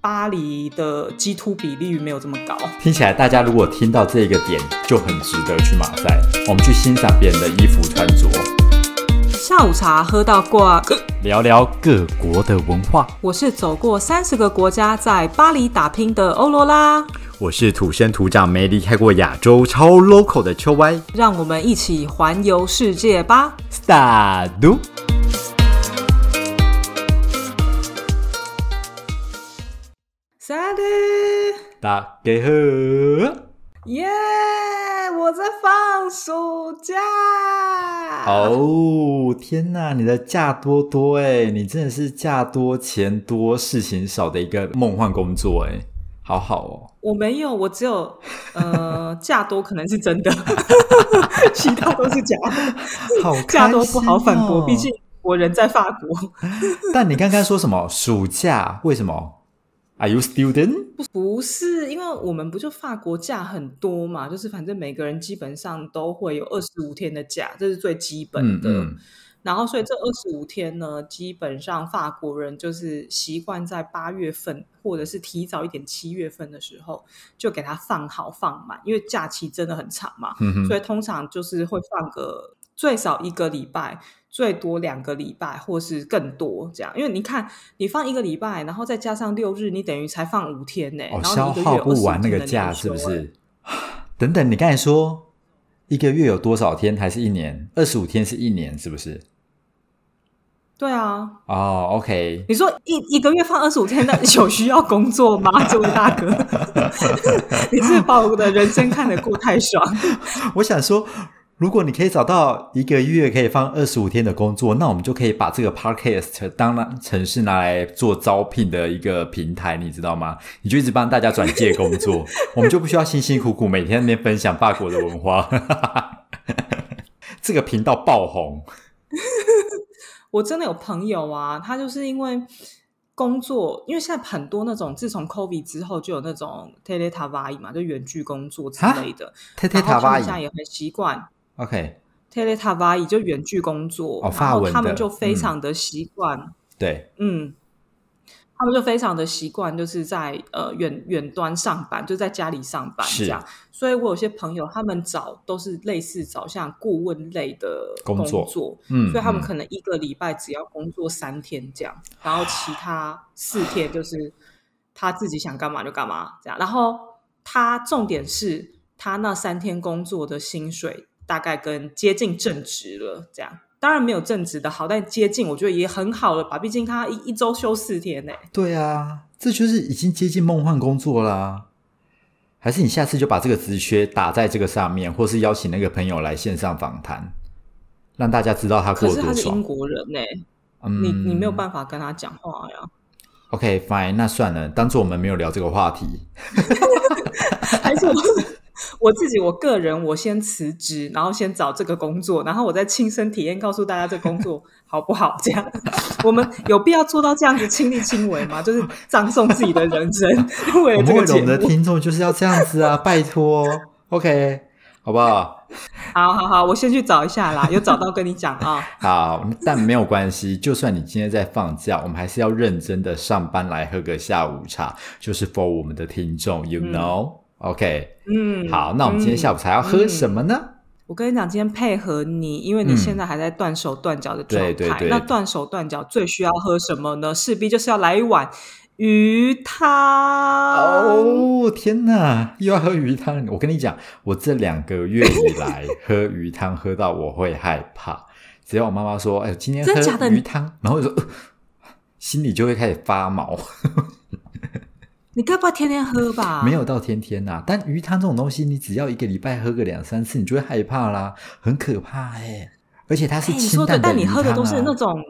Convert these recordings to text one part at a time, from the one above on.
巴黎的基突比例没有这么高。听起来大家如果听到这个点，就很值得去马赛。我们去欣赏别人的衣服穿着，下午茶喝到挂。聊聊各国的文化。我是走过三十个国家，在巴黎打拼的欧罗拉。我是土生土长、没离开过亚洲、超 local 的秋歪。让我们一起环游世界吧。Start。大家好。耶！我在放暑假。哦，天哪！你的假多多哎，你真的是假多钱多事情少的一个梦幻工作哎，好好哦。我没有，我只有呃 假多可能是真的，其他都是假的。好，假多不好反驳，毕竟我人在法国。但你刚刚说什么暑假？为什么？Are you student？不是，因为我们不就法国假很多嘛，就是反正每个人基本上都会有二十五天的假，这是最基本的。然后，所以这二十五天呢，基本上法国人就是习惯在八月份或者是提早一点七月份的时候就给他放好放满，因为假期真的很长嘛，所以通常就是会放个最少一个礼拜。最多两个礼拜，或是更多这样，因为你看，你放一个礼拜，然后再加上六日，你等于才放五天呢。哦，消耗不完那个假是不是？等等，你刚才说一个月有多少天，还是一年？二十五天是一年，是不是？对啊。哦，OK。你说一一个月放二十五天，那有需要工作吗？这位大哥，你是把我的人生看得过太爽？我想说。如果你可以找到一个月可以放二十五天的工作，那我们就可以把这个 podcast 当成是拿来做招聘的一个平台，你知道吗？你就一直帮大家转介工作，我们就不需要辛辛苦苦每天那边分享法国的文化。这个频道爆红，我真的有朋友啊，他就是因为工作，因为现在很多那种自从 COVID 之后就有那种 teletavai 嘛，就远距工作之类的，teletavai 现在也很习惯。OK，Teletavai 就远距工作，然后他们就非常的习惯。对，嗯，他们就非常的习惯，就是在呃远远端上班，就在家里上班这样。所以我有些朋友，他们找都是类似找像顾问类的工作，嗯，所以他们可能一个礼拜只要工作三天这样，然后其他四天就是他自己想干嘛就干嘛这样。然后他重点是他那三天工作的薪水。大概跟接近正职了，这样当然没有正职的好，但接近我觉得也很好了吧。毕竟他一一周休四天呢。对啊，这就是已经接近梦幻工作啦。还是你下次就把这个职缺打在这个上面，或是邀请那个朋友来线上访谈，让大家知道他过多爽。可是他是英国人呢，你你没有办法跟他讲话呀。OK，fine，那算了，当做我们没有聊这个话题。还是我。我自己，我个人，我先辞职，然后先找这个工作，然后我再亲身体验，告诉大家这工作好不好？这样，我们有必要做到这样子亲力亲为吗？就是葬送自己的人生，为了这个节目。的听众就是要这样子啊！拜托，OK，好不好？好好好，我先去找一下啦，有找到跟你讲啊。好，但没有关系，就算你今天在放假，我们还是要认真的上班来喝个下午茶，就是 for 我们的听众，you know。OK，嗯，好，那我们今天下午茶要喝什么呢？我跟你讲，今天配合你，因为你现在还在断手断脚的状态，那断手断脚最需要喝什么呢？势必就是要来一碗鱼汤。哦，天哪，又要喝鱼汤！我跟你讲，我这两个月以来喝鱼汤喝到我会害怕，只要我妈妈说：“哎，今天喝鱼汤”，然后就说心里就会开始发毛。你该不会天天喝吧？没有到天天呐，但鱼汤这种东西，你只要一个礼拜喝个两三次，你就会害怕啦，很可怕哎！而且它是清淡的但你喝的都是那种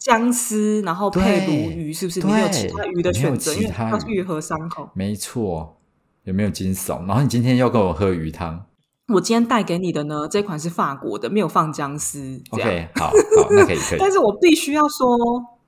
姜丝，然后配鲈鱼，是不是？没有其他鱼的选择，因为它愈合伤口。没错，有没有惊悚？然后你今天要跟我喝鱼汤，我今天带给你的呢？这款是法国的，没有放姜丝。OK，好，好，那可以，可以。但是我必须要说，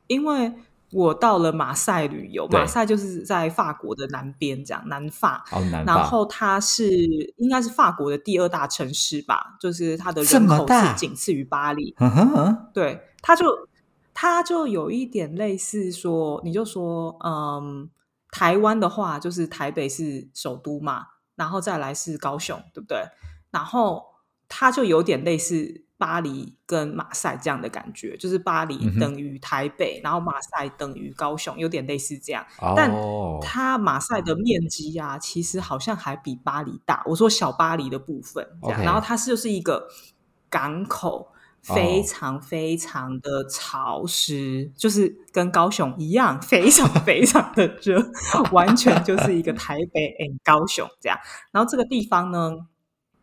因为。我到了马赛旅游，马赛就是在法国的南边，这样南法。哦，南法。然后它是应该是法国的第二大城市吧，就是它的人口是仅次于巴黎。嗯哼，对，它就它就有一点类似说，你就说，嗯，台湾的话，就是台北是首都嘛，然后再来是高雄，对不对？然后它就有点类似。巴黎跟马赛这样的感觉，就是巴黎等于台北，然后马赛等于高雄，有点类似这样。但它马赛的面积啊，其实好像还比巴黎大。我说小巴黎的部分，这样。然后它是就是一个港口，非常非常的潮湿，就是跟高雄一样，非常 非常的热，完全就是一个台北 and 高雄这样。然后这个地方呢？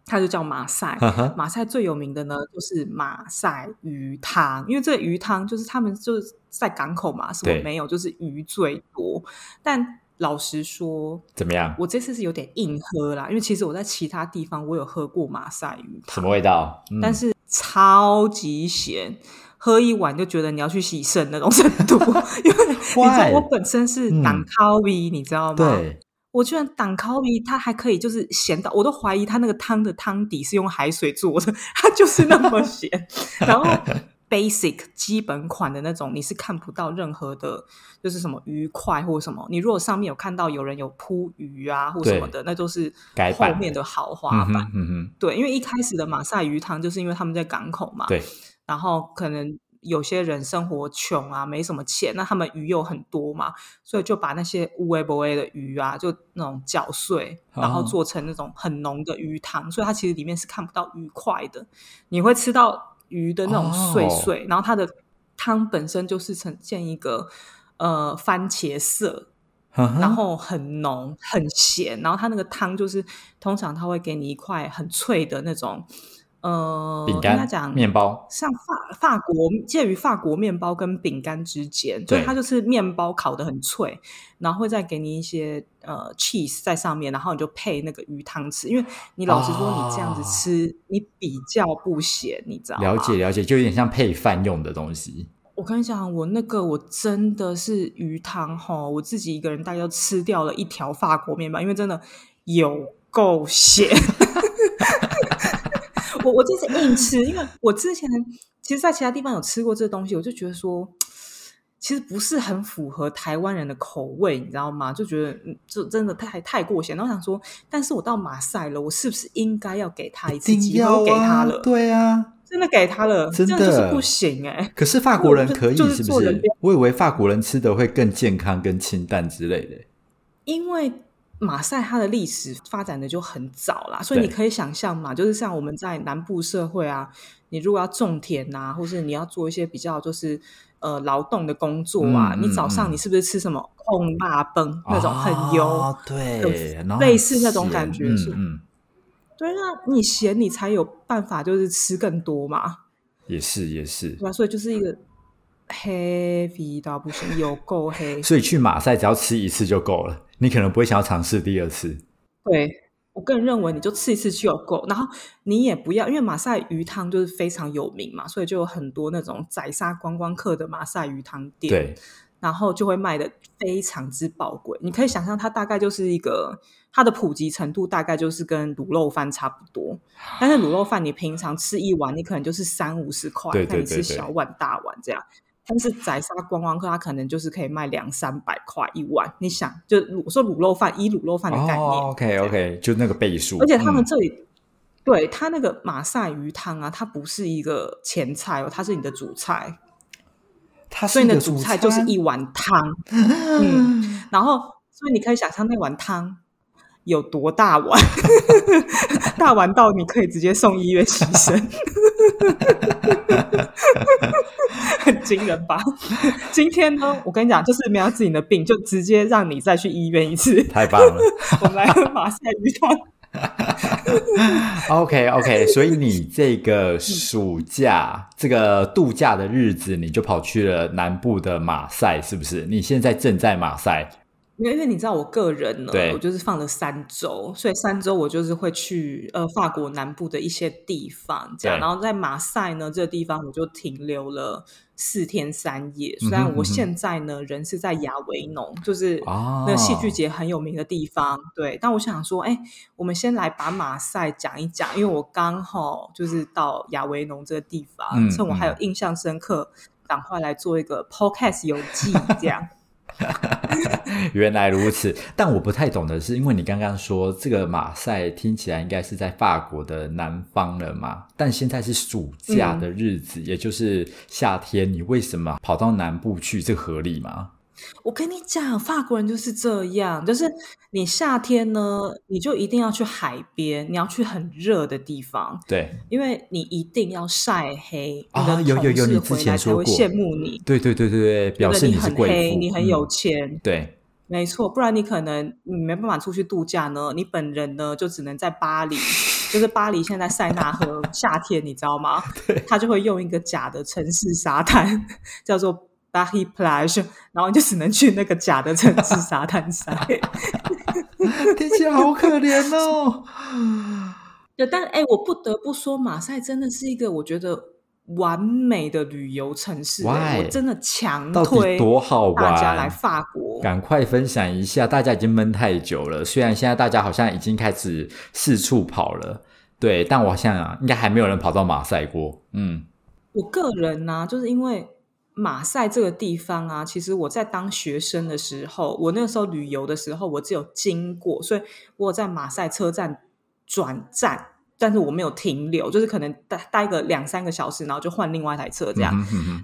它就叫马赛，马赛最有名的呢就是马赛鱼汤，因为这鱼汤就是他们就是在港口嘛，什么没有，就是鱼最多。但老实说，怎么样？我这次是有点硬喝啦，因为其实我在其他地方我有喝过马赛鱼汤，什么味道？但是超级咸，喝一碗就觉得你要去洗肾那种程度。因为你知道我本身是胆咖味，你知道吗？对。我居然挡烤米，它还可以就是咸到，我都怀疑它那个汤的汤底是用海水做的，它就是那么咸。然后 basic 基本款的那种，你是看不到任何的，就是什么鱼块或什么。你如果上面有看到有人有铺鱼啊或什么的，那都是后面的豪华版。嗯嗯，对，因为一开始的马赛鱼汤就是因为他们在港口嘛，对，然后可能。有些人生活穷啊，没什么钱，那他们鱼又很多嘛，所以就把那些乌龟不龟的鱼啊，就那种搅碎，然后做成那种很浓的鱼汤，所以它其实里面是看不到鱼块的，你会吃到鱼的那种碎碎，然后它的汤本身就是呈现一个呃番茄色，然后很浓很咸，然后它那个汤就是通常它会给你一块很脆的那种。呃，饼干讲面包，像法法国介于法国面包跟饼干之间，所以它就是面包烤的很脆，然后会再给你一些呃 cheese 在上面，然后你就配那个鱼汤吃。因为你老实说，你这样子吃，你比较不咸，你知道吗？了解了解，就有点像配饭用的东西。我跟你讲，我那个我真的是鱼汤哈，我自己一个人大概吃掉了一条法国面包，因为真的有够咸。我我这是硬吃，因为我之前其实，在其他地方有吃过这个东西，我就觉得说，其实不是很符合台湾人的口味，你知道吗？就觉得就真的太太过咸。然后想说，但是我到马赛了，我是不是应该要给他一次机会？给他了，对啊，真的给他了，真的就是不行哎。可是法国人可以是不是？我以为法国人吃的会更健康、更清淡之类的，因为。马赛它的历史发展的就很早啦，所以你可以想象嘛，就是像我们在南部社会啊，你如果要种田呐，或是你要做一些比较就是呃劳动的工作啊，你早上你是不是吃什么？控辣崩那种很油，对，类似那种感觉是，嗯，对啊，你咸你才有办法就是吃更多嘛，也是也是，对啊，所以就是一个黑皮到不行，有够黑，所以去马赛只要吃一次就够了。你可能不会想要尝试第二次。对我个人认为，你就吃一次就够，然后你也不要，因为马赛鱼汤就是非常有名嘛，所以就有很多那种宰杀观光客的马赛鱼汤店。对，然后就会卖的非常之宝贵。你可以想象，它大概就是一个它的普及程度，大概就是跟卤肉饭差不多。但是卤肉饭你平常吃一碗，你可能就是三五十块，但你吃小碗大碗这样。但是宰杀观光客，他可能就是可以卖两三百块一碗。你想，就我说卤肉饭，以卤肉饭的概念，OK OK，就那个倍数。而且他们这里，对他那个马赛鱼汤啊，它不是一个前菜哦，它是你的主菜。它所以你的主菜就是一碗汤，嗯，然后所以你可以想象那碗汤有多大碗，大碗到你可以直接送医院牺牲。很惊人吧？今天呢，我跟你讲，就是没有自己的病，就直接让你再去医院一次。太棒了！我们来喝马赛鱼汤。OK OK，所以你这个暑假这个度假的日子，你就跑去了南部的马赛，是不是？你现在正在马赛。因为因为你知道我个人呢，我就是放了三周，所以三周我就是会去呃法国南部的一些地方，这样。然后在马赛呢这个地方，我就停留了四天三夜。虽然我现在呢人是在亚维农，就是那个戏剧节很有名的地方，对。但我想说，哎，我们先来把马赛讲一讲，因为我刚好就是到亚维农这个地方，趁我还有印象深刻，赶快来做一个 podcast 游记，这样。原来如此，但我不太懂的是，因为你刚刚说这个马赛听起来应该是在法国的南方了嘛，但现在是暑假的日子，也就是夏天，你为什么跑到南部去？这合理吗？我跟你讲，法国人就是这样，就是你夏天呢，你就一定要去海边，你要去很热的地方，对，因为你一定要晒黑啊。有有有，你之前说过，羡慕你，对对对对对，表示你很黑，你很有钱，对，没错，不然你可能你没办法出去度假呢，你本人呢就只能在巴黎，就是巴黎现在塞纳河夏天，你知道吗？他就会用一个假的城市沙滩，叫做。巴黎 plage，然后你就只能去那个假的城市沙滩晒，听起来好可怜哦。对，但哎，我不得不说，马赛真的是一个我觉得完美的旅游城市。我真的强推，多好玩！大家来法国，赶快分享一下。大家已经闷太久了，虽然现在大家好像已经开始四处跑了，对，但我想啊，应该还没有人跑到马赛过。嗯，我个人呢，就是因为。马赛这个地方啊，其实我在当学生的时候，我那个时候旅游的时候，我只有经过，所以我在马赛车站转站，但是我没有停留，就是可能待待个两三个小时，然后就换另外一台车这样。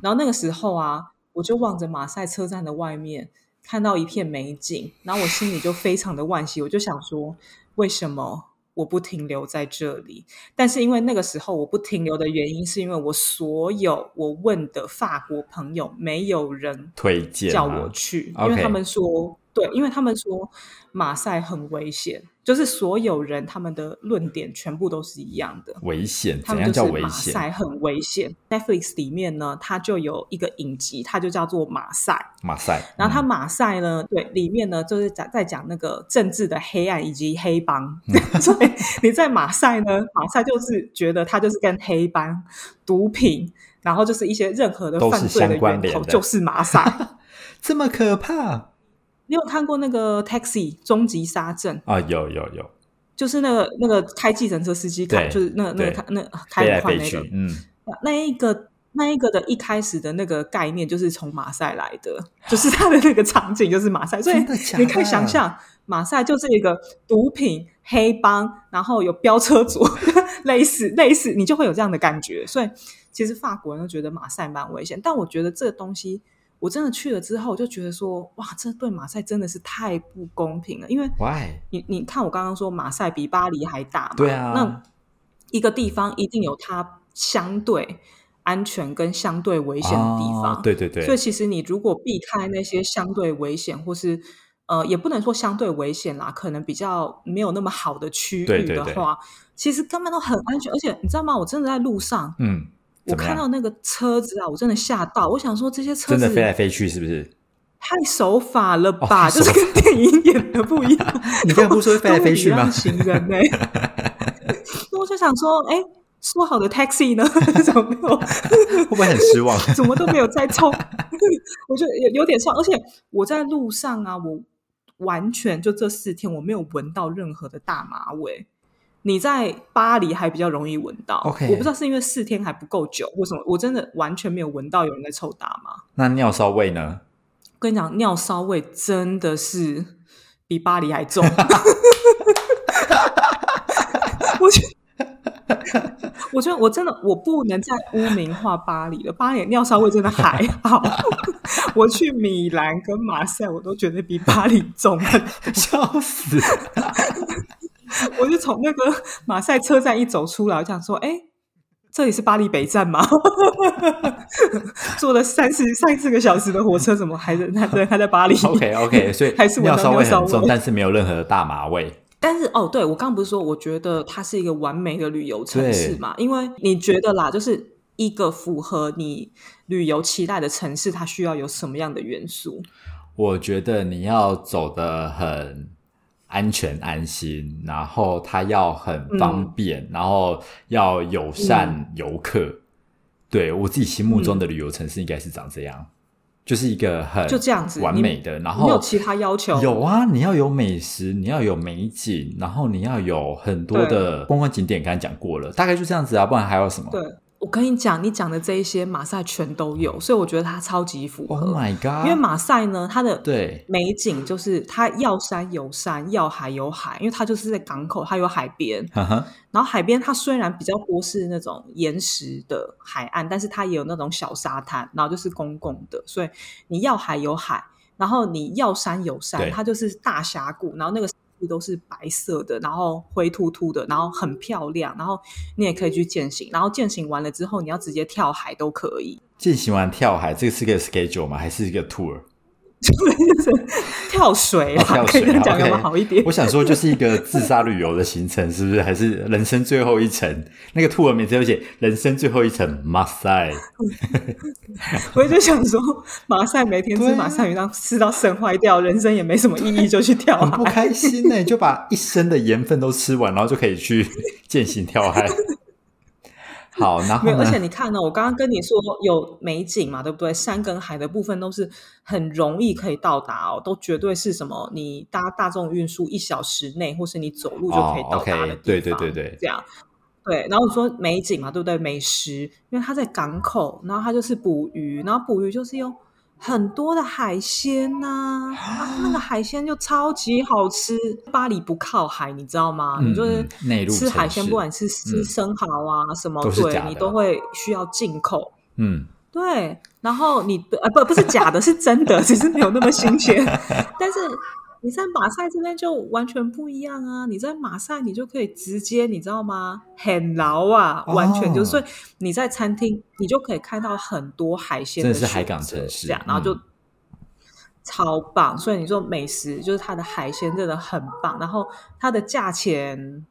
然后那个时候啊，我就望着马赛车站的外面，看到一片美景，然后我心里就非常的惋惜，我就想说，为什么？我不停留在这里，但是因为那个时候我不停留的原因，是因为我所有我问的法国朋友，没有人推荐叫我去，因为他们说，对，因为他们说马赛很危险。就是所有人他们的论点全部都是一样的，危险。怎样叫危险？马赛很危险。Netflix 里面呢，它就有一个影集，它就叫做马赛。马赛。然后它马赛呢，对，里面呢就是在在讲那个政治的黑暗以及黑帮。所以你在马赛呢，马赛就是觉得它就是跟黑帮、毒品，然后就是一些任何的犯罪的源头就是马赛，这么可怕。你有看过那个《Taxi》终极杀阵啊？有有有，就是那个那个开计程车司机开，就是那那个那开很快那个，嗯，那一个那一个的一开始的那个概念就是从马赛来的，就是他的那个场景就是马赛，所以你可以想象马赛就是一个毒品黑帮，然后有飙车族，类似类似，你就会有这样的感觉。所以其实法国人都觉得马赛蛮危险，但我觉得这个东西。我真的去了之后，就觉得说，哇，这对马赛真的是太不公平了。因为，你你看，我刚刚说马赛比巴黎还大嘛，对啊。那一个地方一定有它相对安全跟相对危险的地方，对对对。所以其实你如果避开那些相对危险，或是呃，也不能说相对危险啦，可能比较没有那么好的区域的话，其实根本都很安全。而且你知道吗？我真的在路上，嗯。我看到那个车子啊，我真的吓到。我想说，这些车子真的飞来飞去，是不是？太手法了吧？就是跟电影演的不一样。你刚才不说飞来飞去吗？行人呢？我就想说，哎，说好的 taxi 呢？怎么没有？会不会很失望？怎么都没有在冲？我就有有点错。而且我在路上啊，我完全就这四天，我没有闻到任何的大马味。你在巴黎还比较容易闻到，我不知道是因为四天还不够久，为什么？我真的完全没有闻到有人在抽大麻。那尿骚味呢？跟你讲，尿骚味真的是比巴黎还重。我觉得，我觉得我真的我不能再污名化巴黎了。巴黎尿骚味真的还好，我去米兰跟马赛，我都觉得比巴黎重，笑死。我就从那个马赛车站一走出来，我想说：“哎，这里是巴黎北站吗？坐了三十三四个小时的火车，怎么还在还在还在巴黎？”OK OK，所以 还是尿骚味很重，但是没有任何的大麻味。但是哦，对我刚不是说，我觉得它是一个完美的旅游城市嘛？因为你觉得啦，就是一个符合你旅游期待的城市，它需要有什么样的元素？我觉得你要走的很。安全安心，然后它要很方便，然后要友善游客。对我自己心目中的旅游城市应该是长这样，就是一个很就这样子完美的。然后有其他要求？有啊，你要有美食，你要有美景，然后你要有很多的观光景点。刚才讲过了，大概就这样子啊，不然还有什么？对，我跟你讲，你讲的这一些马赛全都有，所以我觉得它超级符合。Oh my god！因为马赛呢，它的对美景就是它要山有山，要海有海，因为它就是在港口，它有海边。然后海边它虽然比较多是那种岩石的海岸，但是它也有那种小沙滩，然后就是公共的，所以你要海有海，然后你要山有山，它就是大峡谷，然后那个。都是白色的，然后灰秃秃的，然后很漂亮，然后你也可以去践行，然后践行完了之后，你要直接跳海都可以。践行完跳海，这个是个 schedule 吗？还是一个 tour？跳水啦，跳水讲要好一点。我想说，就是一个自杀旅游的行程，是不是？还是人生最后一程？那个 tour 名字有写“人生最后一程马赛”。我就想说，马赛每天吃马赛鱼，让吃到肾坏掉，人生也没什么意义，就去跳海，不开心呢。就把一生的盐分都吃完，然后就可以去践行跳海。好，然后而且你看呢，我刚刚跟你说有美景嘛，对不对？山跟海的部分都是很容易可以到达哦，都绝对是什么？你搭大众运输一小时内，或是你走路就可以到达的地方。对对对对，这样对。然后你说美景嘛，对不对？美食，因为它在港口，然后它就是捕鱼，然后捕鱼就是用。很多的海鲜呐，啊那个海鲜就超级好吃。巴黎不靠海，你知道吗？你就是吃海鲜，不管是吃生蚝啊什么，对你都会需要进口。嗯，对。然后你呃不不是假的，是真的，只是没有那么新鲜，但是。你在马赛这边就完全不一样啊！你在马赛，你就可以直接，你知道吗？很牢啊，完全就所以你在餐厅，你就可以看到很多海鲜，真的是海港城市这样，然后就超棒。所以你说美食就是它的海鲜真的很棒，然后它的价钱，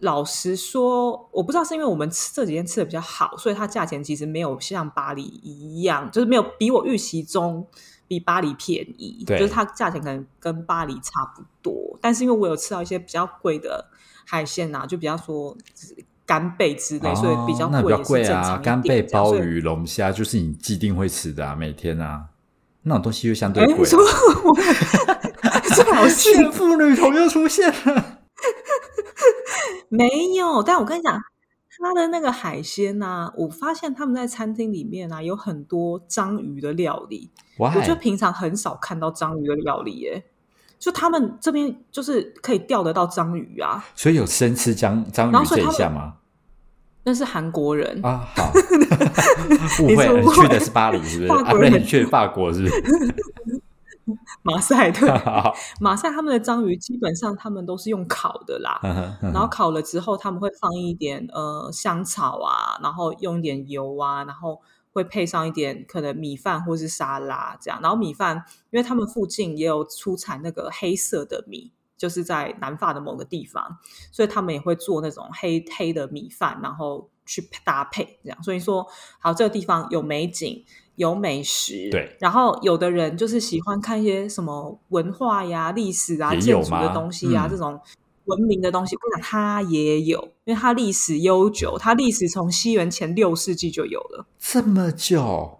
老实说，我不知道是因为我们吃这几天吃的比较好，所以它价钱其实没有像巴黎一样，就是没有比我预期中。比巴黎便宜，就是它价钱可能跟巴黎差不多，但是因为我有吃到一些比较贵的海鲜呐，就比方说干贝之类，所以比较贵贵啊。干贝、鲍鱼、龙虾就是你既定会吃的啊，每天啊，那种东西又相对贵。这好 幸福女童又出现了，没有？但我跟你讲。它的那个海鲜呐，我发现他们在餐厅里面啊，有很多章鱼的料理。我就平常很少看到章鱼的料理耶。就他们这边就是可以钓得到章鱼啊，所以有生吃章章鱼这一下吗？那是韩国人啊，好，误会，你去的是巴黎是不是？法国人去法国是不是？马赛对，马赛他们的章鱼基本上他们都是用烤的啦，然后烤了之后他们会放一点呃香草啊，然后用一点油啊，然后会配上一点可能米饭或是沙拉这样，然后米饭因为他们附近也有出产那个黑色的米，就是在南法的某个地方，所以他们也会做那种黑黑的米饭，然后去搭配这样，所以说好这个地方有美景。有美食，对，然后有的人就是喜欢看一些什么文化呀、历史啊、建筑的东西啊，这种文明的东西。我跟你讲，它也有，因为它历史悠久，它历史从西元前六世纪就有了，这么久。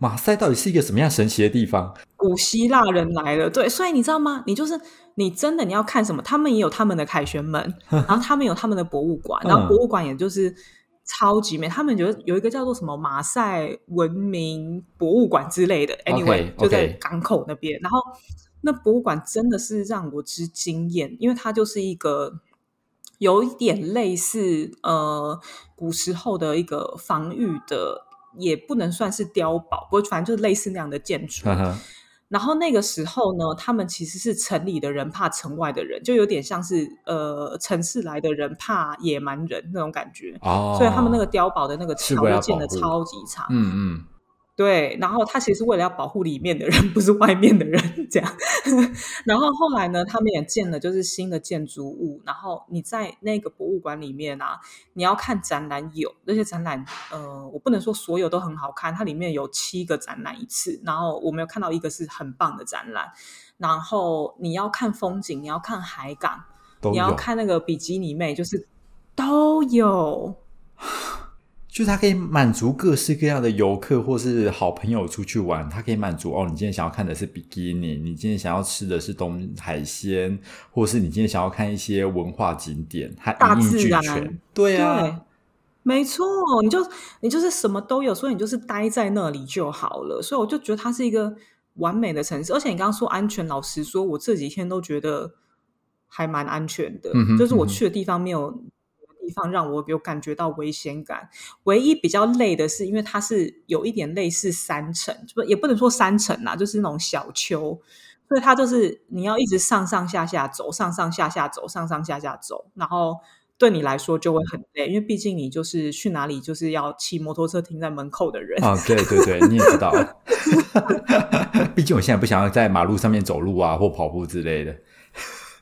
马赛到底是一个什么样神奇的地方？古希腊人来了，对，所以你知道吗？你就是你真的你要看什么？他们也有他们的凯旋门，然后他们有他们的博物馆，然后博物馆也就是。超级美，他们觉得有一个叫做什么马赛文明博物馆之类的，anyway 就在港口那边。然后那博物馆真的是让我之惊艳，因为它就是一个有一点类似呃古时候的一个防御的，也不能算是碉堡，不过反正就是类似那样的建筑。然后那个时候呢，他们其实是城里的人怕城外的人，就有点像是呃城市来的人怕野蛮人那种感觉。哦，所以他们那个碉堡的那个桥建的超级长。嗯嗯。对，然后他其实为了要保护里面的人，不是外面的人，这样。然后后来呢，他们也建了就是新的建筑物。然后你在那个博物馆里面啊，你要看展览，有那些展览，呃，我不能说所有都很好看，它里面有七个展览一次。然后我没有看到一个是很棒的展览。然后你要看风景，你要看海港，你要看那个比基尼妹，就是都有。就是它可以满足各式各样的游客或是好朋友出去玩，它可以满足哦。你今天想要看的是比基尼，你今天想要吃的是东海鲜，或是你今天想要看一些文化景点，它一应俱全。对啊，没错，你就你就是什么都有，所以你就是待在那里就好了。所以我就觉得它是一个完美的城市，而且你刚刚说安全，老实说，我这几天都觉得还蛮安全的。就是我去的地方没有地方让我有感觉到危险感。唯一比较累的是，因为它是有一点类似山城，不也不能说山城啦，就是那种小丘，所以它就是你要一直上上下下走，上上下下走，上上下下走，然后。对你来说就会很累，因为毕竟你就是去哪里就是要骑摩托车停在门口的人啊。对对对，你也知道，毕竟我现在不想要在马路上面走路啊，或跑步之类的。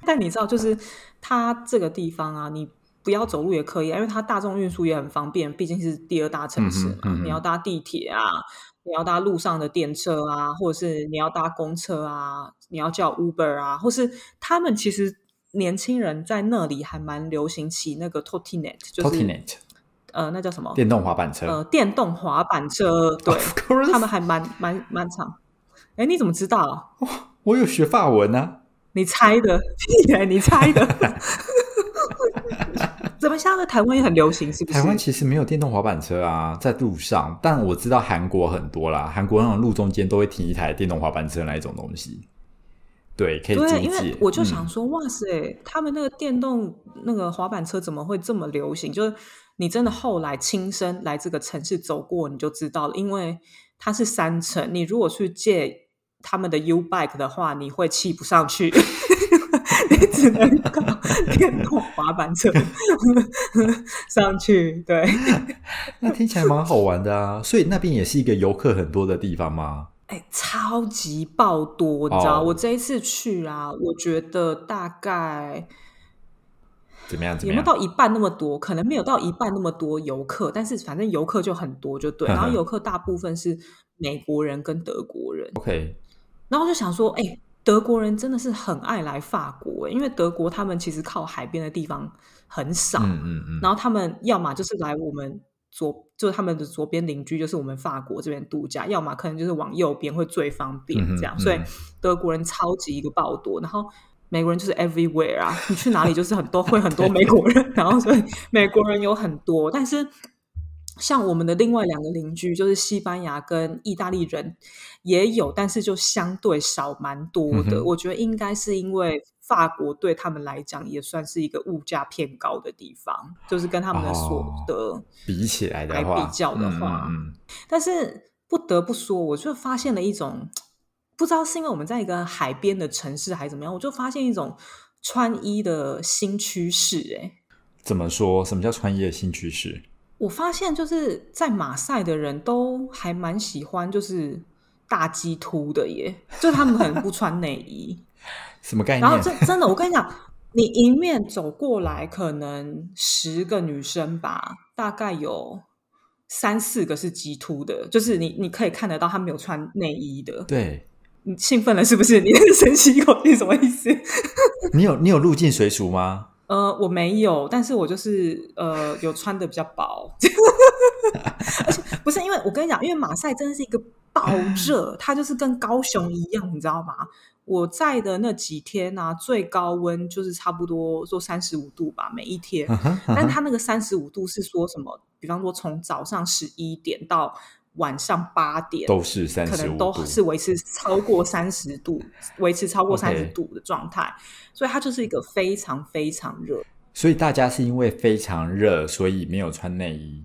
但你知道，就是它这个地方啊，你不要走路也可以，因为它大众运输也很方便，毕竟是第二大城市嘛。你要搭地铁啊，你要搭路上的电车啊，或者是你要搭公车啊，你要叫 Uber 啊，或是他们其实。年轻人在那里还蛮流行骑那个 Totinet，就是呃，那叫什么？电动滑板车。呃，电动滑板车，对，他们还蛮蛮蛮长。哎，你怎么知道？我有学法文啊！你猜的？你猜的？现在台湾也很流行？是不是？台湾其实没有电动滑板车啊，在路上，但我知道韩国很多啦。韩国那种路中间都会停一台电动滑板车那一种东西。对，可以对，因为我就想说，哇塞，他们那个电动那个滑板车怎么会这么流行？就是你真的后来亲身来这个城市走过，你就知道了。因为它是山城，你如果去借他们的 U bike 的话，你会骑不上去，你只能靠电动滑板车 上去。对，那听起来蛮好玩的啊。所以那边也是一个游客很多的地方吗？哎，超级爆多，你知道？我这一次去啊，我觉得大概怎么样？有没有到一半那么多？可能没有到一半那么多游客，但是反正游客就很多，就对。然后游客大部分是美国人跟德国人。OK，然后就想说，哎，德国人真的是很爱来法国，因为德国他们其实靠海边的地方很少，嗯嗯嗯。然后他们要么就是来我们。左就是他们的左边邻居，就是我们法国这边度假，要么可能就是往右边会最方便这样。所以德国人超级一个暴多，然后美国人就是 everywhere 啊，你 去哪里就是很多会很多美国人，然后所以美国人有很多，但是。像我们的另外两个邻居，就是西班牙跟意大利人也有，但是就相对少蛮多的。我觉得应该是因为法国对他们来讲也算是一个物价偏高的地方，就是跟他们的所得比起来的来比较的话。嗯，但是不得不说，我就发现了一种，不知道是因为我们在一个海边的城市还是怎么样，我就发现一种穿衣的新趋势。哎，怎么说？什么叫穿衣的新趋势？我发现就是在马赛的人都还蛮喜欢就是大鸡突的耶，就他们可能不穿内衣，什么概念？然后真真的，我跟你讲，你迎面走过来，可能十个女生吧，大概有三四个是鸡突的，就是你你可以看得到她没有穿内衣的。对，你兴奋了是不是？你那个 深吸一口气什么意思？你有你有入境随俗吗？呃，我没有，但是我就是呃，有穿的比较薄，而且不是因为我跟你讲，因为马赛真的是一个暴热，它就是跟高雄一样，你知道吗？我在的那几天呢，最高温就是差不多说三十五度吧，每一天，但它那个三十五度是说什么？比方说从早上十一点到。晚上八点都是三十可能都是维持超过三十度，维持超过三十度的状态，所以它就是一个非常非常热。所以大家是因为非常热，所以没有穿内衣。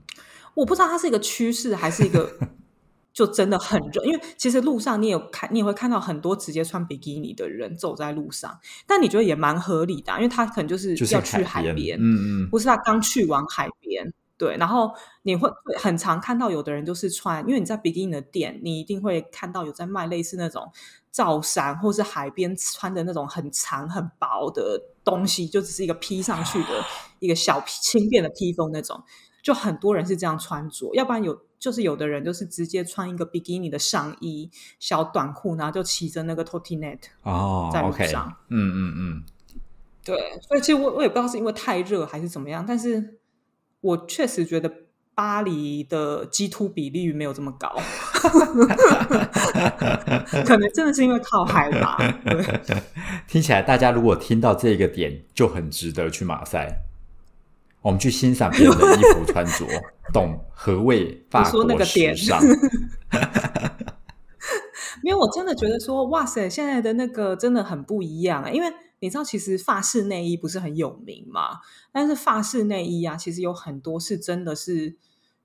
我不知道它是一个趋势还是一个 就真的很热，因为其实路上你有看，你也会看到很多直接穿比基尼的人走在路上，但你觉得也蛮合理的，因为他可能就是要去海边，嗯嗯，不是他刚去完海边。对，然后你会很常看到有的人就是穿，因为你在比基尼的店，你一定会看到有在卖类似那种罩衫，或是海边穿的那种很长很薄的东西，就只是一个披上去的一个小轻便的披风那种，就很多人是这样穿着，要不然有就是有的人就是直接穿一个比基尼的上衣、小短裤，然后就骑着那个 Totinet 哦，在路上，嗯嗯嗯，对，所以其实我我也不知道是因为太热还是怎么样，但是。我确实觉得巴黎的基突比例没有这么高，可能真的是因为靠海吧。听起来大家如果听到这个点，就很值得去马赛。我们去欣赏别人的衣服穿着，懂何谓法国 时尚。没有，我真的觉得说，哇塞，现在的那个真的很不一样啊！因为你知道，其实法式内衣不是很有名嘛，但是法式内衣啊，其实有很多是真的是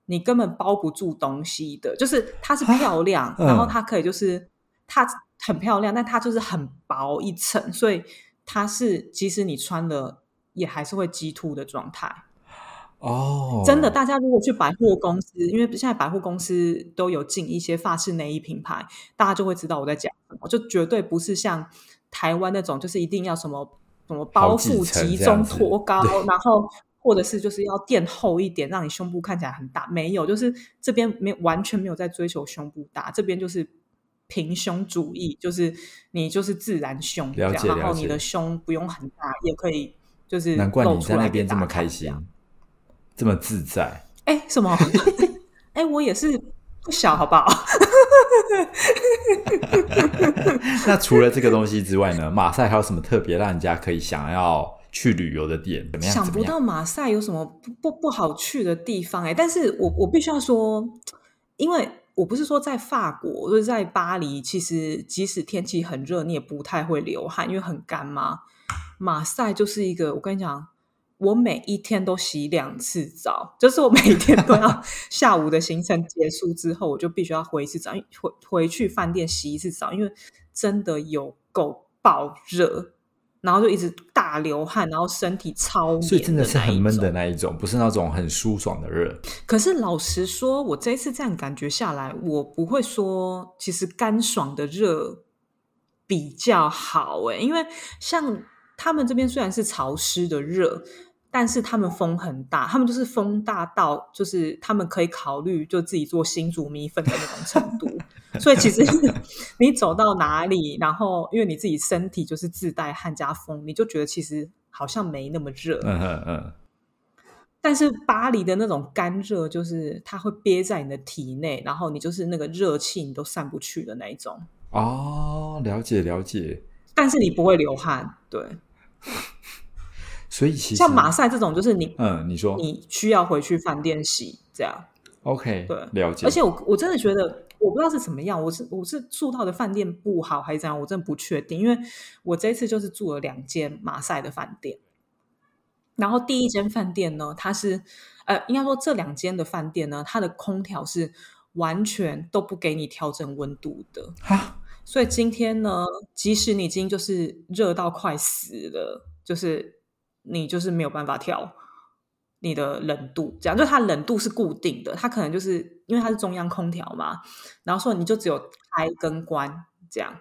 你根本包不住东西的，就是它是漂亮，然后它可以就是它很漂亮，但它就是很薄一层，所以它是即使你穿了，也还是会激突的状态。哦，真的，大家如果去百货公司，因为现在百货公司都有进一些法式内衣品牌，大家就会知道我在讲什么，就绝对不是像台湾那种，就是一定要什么什么包覆集中托高，然后或者是就是要垫厚一点，让你胸部看起来很大。没有，就是这边没完全没有在追求胸部大，这边就是平胸主义，就是你就是自然胸这样，然后你的胸不用很大也可以，就是难怪你在那边这么开心。这么自在？哎，什么？哎，我也是不小，好不好？那除了这个东西之外呢？马赛还有什么特别让人家可以想要去旅游的点？怎么样？想不到马赛有什么不不不好去的地方哎！但是我我必须要说，因为我不是说在法国，就是在巴黎，其实即使天气很热，你也不太会流汗，因为很干嘛。马赛就是一个，我跟你讲。我每一天都洗两次澡，就是我每天都要下午的行程结束之后，我就必须要回一次澡，回回去饭店洗一次澡，因为真的有够爆热，然后就一直大流汗，然后身体超所以真的是很闷的那一种，不是那种很舒爽的热。可是老实说，我这一次这样感觉下来，我不会说其实干爽的热比较好诶，因为像他们这边虽然是潮湿的热。但是他们风很大，他们就是风大到，就是他们可以考虑就自己做新竹米粉的那种程度。所以其实 你走到哪里，然后因为你自己身体就是自带汗加风，你就觉得其实好像没那么热。嗯嗯嗯。但是巴黎的那种干热，就是它会憋在你的体内，然后你就是那个热气你都散不去的那一种。哦，了解了解。但是你不会流汗，对。所以其实像马赛这种，就是你嗯，你说你需要回去饭店洗这样，OK，对，了解。而且我我真的觉得，我不知道是怎么样，我是我是住到的饭店不好还是怎样，我真的不确定。因为我这次就是住了两间马赛的饭店，然后第一间饭店呢，它是呃，应该说这两间的饭店呢，它的空调是完全都不给你调整温度的哈，所以今天呢，即使你已经就是热到快死了，就是。你就是没有办法调你的冷度，这样就它冷度是固定的，它可能就是因为它是中央空调嘛，然后说你就只有开跟关这样。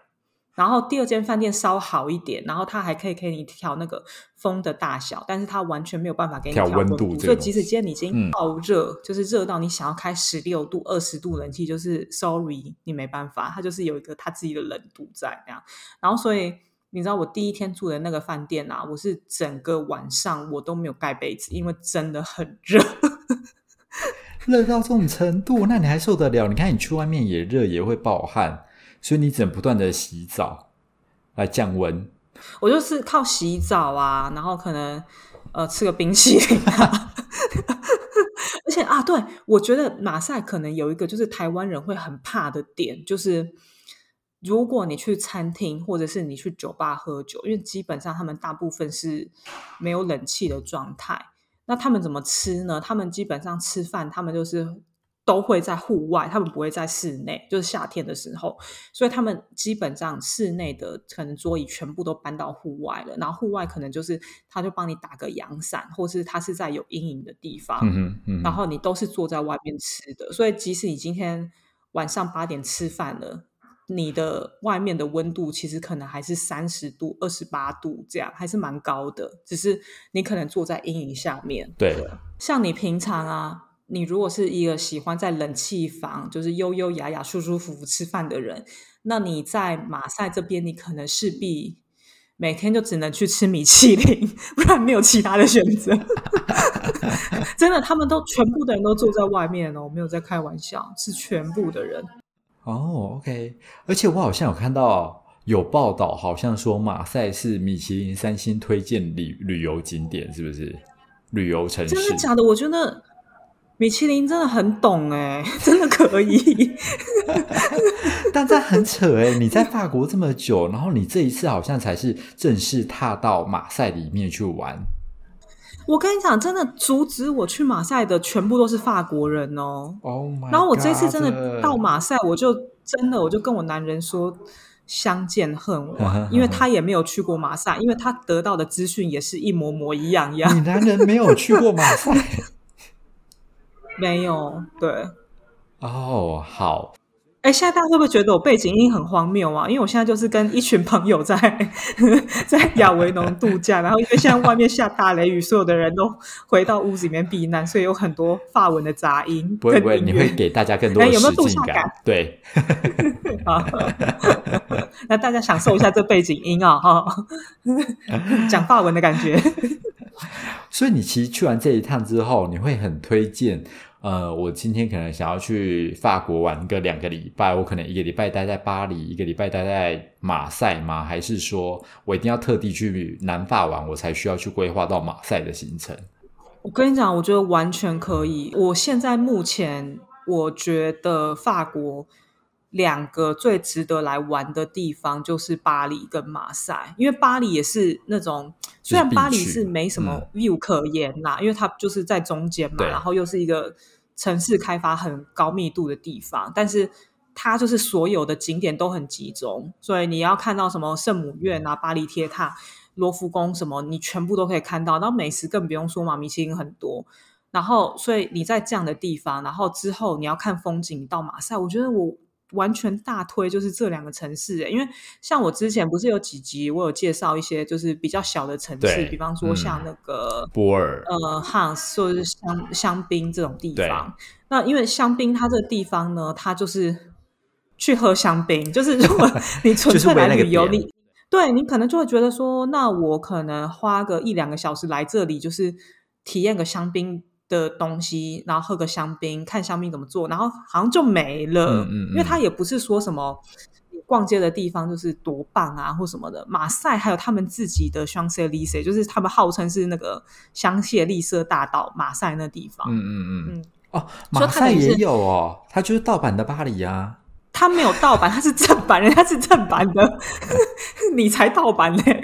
然后第二间饭店稍好一点，然后它还可以给你调那个风的大小，但是它完全没有办法给你调温度，所以即使今天你已经爆热，就是热到你想要开十六度、二十度冷气，就是 sorry，你没办法，它就是有一个它自己的冷度在那样。然后所以。你知道我第一天住的那个饭店啊，我是整个晚上我都没有盖被子，因为真的很热，热到这种程度，那你还受得了？你看你去外面也热，也会暴汗，所以你只能不断的洗澡来降温。我就是靠洗澡啊，然后可能呃吃个冰淇淋啊，而且啊，对我觉得马赛可能有一个就是台湾人会很怕的点，就是。如果你去餐厅或者是你去酒吧喝酒，因为基本上他们大部分是没有冷气的状态，那他们怎么吃呢？他们基本上吃饭，他们就是都会在户外，他们不会在室内。就是夏天的时候，所以他们基本上室内的可能桌椅全部都搬到户外了，然后户外可能就是他就帮你打个阳伞，或是他是在有阴影的地方，然后你都是坐在外面吃的。所以即使你今天晚上八点吃饭了。你的外面的温度其实可能还是三十度、二十八度这样，还是蛮高的。只是你可能坐在阴影下面。对，像你平常啊，你如果是一个喜欢在冷气房，就是悠悠雅雅、舒舒服服吃饭的人，那你在马赛这边，你可能势必每天就只能去吃米其林，不然没有其他的选择。真的，他们都全部的人都坐在外面哦，我没有在开玩笑，是全部的人。哦，OK，而且我好像有看到有报道，好像说马赛是米其林三星推荐旅旅游景点，是不是？旅游城市。真的假的？我觉得米其林真的很懂哎，真的可以。但这很扯哎！你在法国这么久，然后你这一次好像才是正式踏到马赛里面去玩。我跟你讲，真的阻止我去马赛的全部都是法国人哦。哦，然后我这次真的到马赛，我就真的我就跟我男人说相见恨晚，因为他也没有去过马赛，因为他得到的资讯也是一模模一样样。你男人没有去过马赛？没有，对。哦，好。哎，现在大家会不会觉得我背景音很荒谬啊？因为我现在就是跟一群朋友在在亚维农度假，然后因为现在外面下大雷雨，所有的人都回到屋子里面避难，所以有很多发文的杂音。不会不会，你会给大家更 多的有没有度假感？对，好，那大家享受一下这背景音啊，哈，讲发文的感觉。所以你其实去完这一趟之后，你会很推荐。呃，我今天可能想要去法国玩个两个礼拜，我可能一个礼拜待在巴黎，一个礼拜待在马赛吗？还是说我一定要特地去南法玩，我才需要去规划到马赛的行程？我跟你讲，我觉得完全可以。我现在目前我觉得法国两个最值得来玩的地方就是巴黎跟马赛，因为巴黎也是那种虽然巴黎是没什么 view 可言啦，因为它就是在中间嘛，然后又是一个。城市开发很高密度的地方，但是它就是所有的景点都很集中，所以你要看到什么圣母院啊、巴黎铁塔、罗浮宫什么，你全部都可以看到。然后美食更不用说嘛，米其林很多。然后，所以你在这样的地方，然后之后你要看风景，到马赛，我觉得我。完全大推就是这两个城市，因为像我之前不是有几集我有介绍一些就是比较小的城市，比方说像那个波尔、呃汉斯或者是香香槟这种地方。那因为香槟它这个地方呢，它就是去喝香槟，就是如果 你纯粹来旅游，你对你可能就会觉得说，那我可能花个一两个小时来这里，就是体验个香槟。的东西，然后喝个香槟，看香槟怎么做，然后好像就没了。嗯嗯，因为他也不是说什么逛街的地方就是多棒啊，或什么的。马赛还有他们自己的香榭丽舍，就是他们号称是那个香榭丽舍大道，马赛那地方。嗯嗯嗯嗯。哦，马赛也有哦，它就是盗版的巴黎啊。他没有盗版，他是正版，人家是正版的，你才盗版嘞！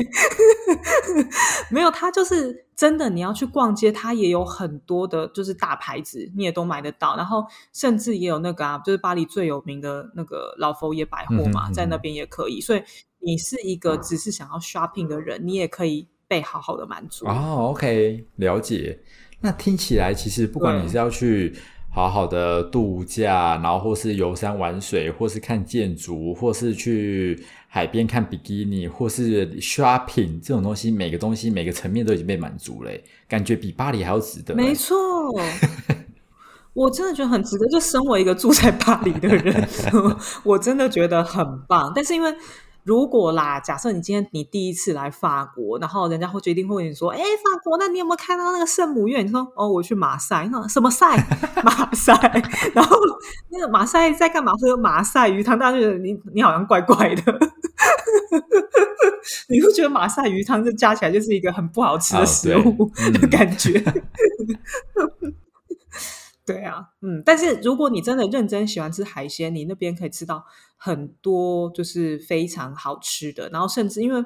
没有，他就是真的。你要去逛街，他也有很多的，就是大牌子，你也都买得到。然后甚至也有那个啊，就是巴黎最有名的那个老佛爷百货嘛，在那边也可以。所以你是一个只是想要 shopping 的人，你也可以被好好的满足。哦，OK，了解。那听起来其实不管你是要去。好好的度假，然后或是游山玩水，或是看建筑，或是去海边看比基尼，或是 shopping 这种东西，每个东西每个层面都已经被满足了，感觉比巴黎还要值得。没错，我真的觉得很值得。就身为一个住在巴黎的人，我真的觉得很棒。但是因为。如果啦，假设你今天你第一次来法国，然后人家会决定会问你说：“哎，法国，那你有没有看到那个圣母院？”你说：“哦，我去马赛。”那什么赛？马赛。然后那个马赛在干嘛？喝马赛鱼汤。大家觉得你你好像怪怪的。你会觉得马赛鱼汤这加起来就是一个很不好吃的食物的感觉。对啊，嗯，但是如果你真的认真喜欢吃海鲜，你那边可以吃到很多就是非常好吃的。然后甚至因为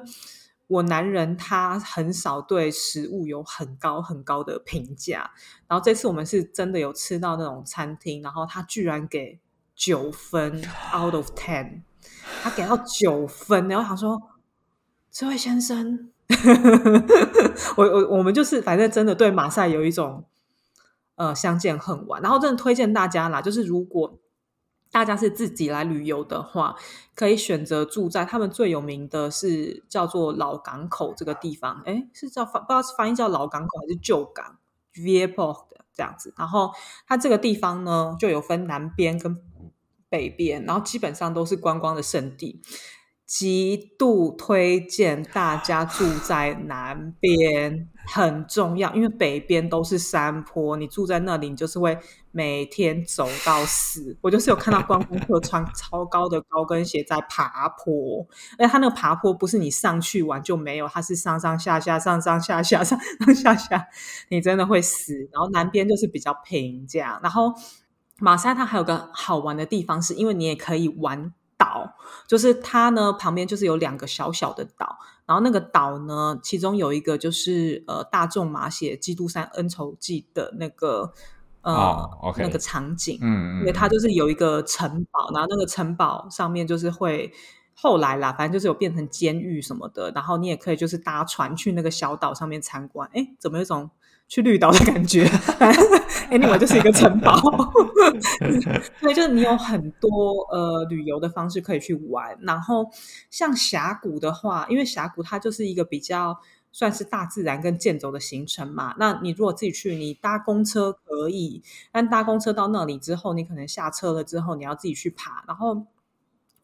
我男人他很少对食物有很高很高的评价，然后这次我们是真的有吃到那种餐厅，然后他居然给九分 out of ten，他给到九分，然后想说这位先生，我我我们就是反正真的对马赛有一种。呃，相见恨晚。然后真的推荐大家啦，就是如果大家是自己来旅游的话，可以选择住在他们最有名的是叫做老港口这个地方。哎，是叫不知道是翻译叫老港口还是旧港 Vieux 的这样子。然后它这个地方呢，就有分南边跟北边，然后基本上都是观光的圣地。极度推荐大家住在南边，很重要，因为北边都是山坡，你住在那里，你就是会每天走到死。我就是有看到观光客穿超高的高跟鞋在爬坡，而且他那个爬坡不是你上去玩就没有，它是上上下下、上上下下、上上下下，你真的会死。然后南边就是比较平这样，然后马赛它还有个好玩的地方，是因为你也可以玩。岛就是它呢，旁边就是有两个小小的岛，然后那个岛呢，其中有一个就是呃大众马写《基督山恩仇记》的那个呃那个场景，嗯，因为它就是有一个城堡，然后那个城堡上面就是会后来啦，反正就是有变成监狱什么的，然后你也可以就是搭船去那个小岛上面参观，哎，怎么有种？去绿岛的感觉，Anyway 就是一个城堡，对就是你有很多呃旅游的方式可以去玩。然后像峡谷的话，因为峡谷它就是一个比较算是大自然跟健走的行程嘛。那你如果自己去，你搭公车可以，但搭公车到那里之后，你可能下车了之后，你要自己去爬。然后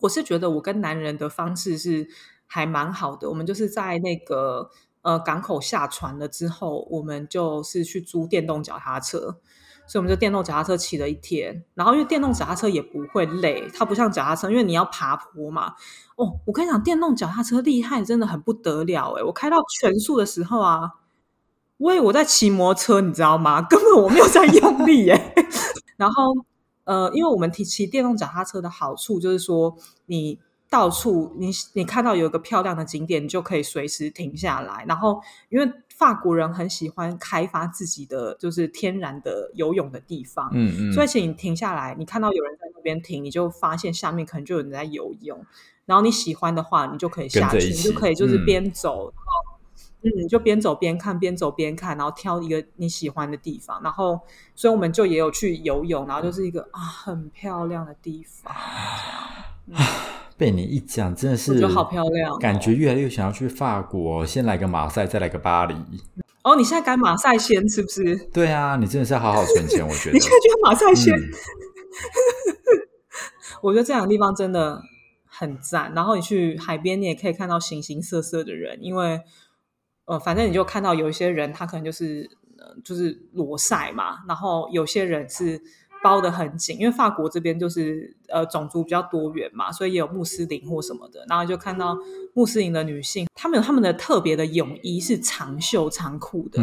我是觉得我跟男人的方式是还蛮好的，我们就是在那个。呃，港口下船了之后，我们就是去租电动脚踏车，所以我们就电动脚踏车骑了一天。然后因为电动脚踏车也不会累，它不像脚踏车，因为你要爬坡嘛。哦，我跟你讲，电动脚踏车厉害，真的很不得了诶我开到全速的时候啊，我以为我在骑摩托车，你知道吗？根本我没有在用力诶 然后呃，因为我们提骑电动脚踏车的好处就是说你。到处你你看到有一个漂亮的景点，你就可以随时停下来。然后，因为法国人很喜欢开发自己的就是天然的游泳的地方，嗯嗯，所以请你停下来，你看到有人在那边停，你就发现下面可能就有人在游泳。然后你喜欢的话，你就可以下去，你就可以就是边走，嗯，就边走边看，边走边看，然后挑一个你喜欢的地方。然后，所以我们就也有去游泳，然后就是一个啊很漂亮的地方，这样。被你一讲，真的是好漂亮，感觉越来越想要去法国。先来个马赛，再来个巴黎。哦，你现在改马赛先是不是？对啊，你真的是要好好存钱。我觉 得你现在觉得马赛先，我觉得这两个地方真的很赞。然后你去海边，你也可以看到形形色色的人，因为呃，反正你就看到有一些人，他可能就是呃，就是裸晒嘛。然后有些人是。包的很紧，因为法国这边就是呃种族比较多元嘛，所以也有穆斯林或什么的。然后就看到穆斯林的女性，她们有她们的特别的泳衣是长袖长裤的，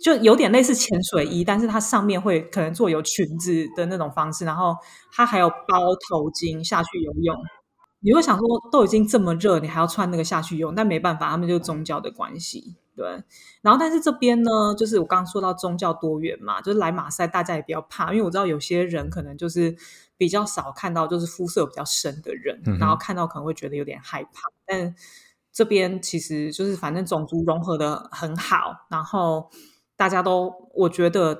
就有点类似潜水衣，但是它上面会可能做有裙子的那种方式，然后它还有包头巾下去游泳。你会想说，都已经这么热，你还要穿那个下去用？但没办法，他们就是宗教的关系。对，然后但是这边呢，就是我刚刚说到宗教多元嘛，就是来马赛大家也不要怕，因为我知道有些人可能就是比较少看到，就是肤色比较深的人，然后看到可能会觉得有点害怕。但这边其实就是反正种族融合的很好，然后大家都我觉得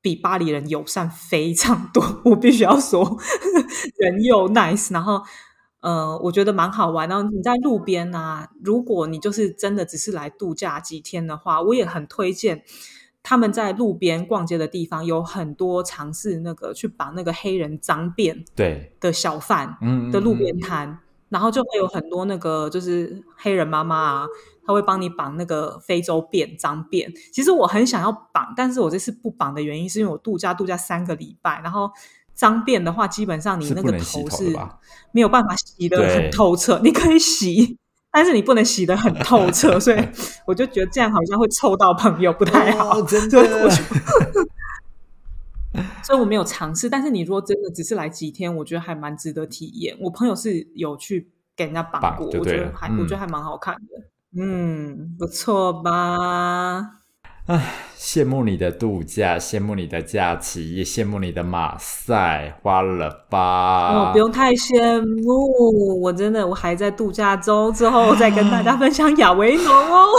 比巴黎人友善非常多，我必须要说 人又 nice，然后。呃，我觉得蛮好玩。然后你在路边啊，如果你就是真的只是来度假几天的话，我也很推荐他们在路边逛街的地方有很多尝试那个去绑那个黑人脏辫对的小贩的路边摊，然后就会有很多那个就是黑人妈妈啊，他会帮你绑那个非洲辫脏辫。其实我很想要绑，但是我这次不绑的原因是因为我度假度假三个礼拜，然后。脏辫的话，基本上你那个头是没有办法洗的很透彻。你可以洗，但是你不能洗的很透彻，所以我就觉得这样好像会臭到朋友，不太好。真的，所以我没有尝试。但是你如果真的只是来几天，我觉得还蛮值得体验。我朋友是有去给人家绑过，我觉得还我觉得还蛮好看的。嗯，不错吧？唉，羡慕你的度假，羡慕你的假期，也羡慕你的马赛，花了吧？哦，不用太羡慕，我真的我还在度假中，之后再跟大家分享亚维农哦。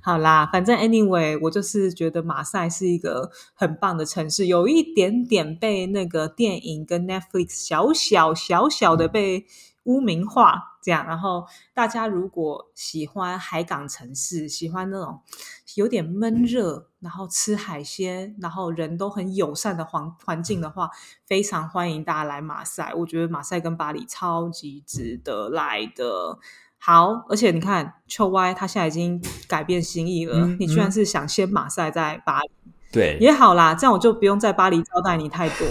好啦，反正 anyway，我就是觉得马赛是一个很棒的城市，有一点点被那个电影跟 Netflix 小小小小的被污名化。这样，然后大家如果喜欢海港城市，喜欢那种有点闷热，然后吃海鲜，然后人都很友善的环环境的话，非常欢迎大家来马赛。我觉得马赛跟巴黎超级值得来的。好，而且你看秋 Y 他现在已经改变心意了，你居然是想先马赛再巴黎。对，也好啦，这样我就不用在巴黎招待你太多。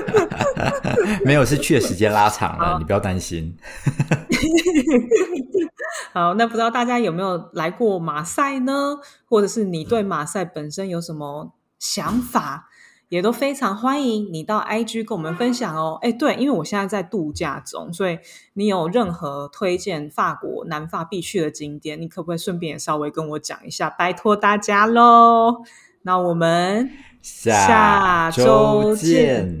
没有，是去的时间拉长了，你不要担心。好，那不知道大家有没有来过马赛呢？或者是你对马赛本身有什么想法？也都非常欢迎你到 IG 跟我们分享哦。哎，对，因为我现在在度假中，所以你有任何推荐法国南法必去的景点，你可不可以顺便也稍微跟我讲一下？拜托大家喽！那我们下周见。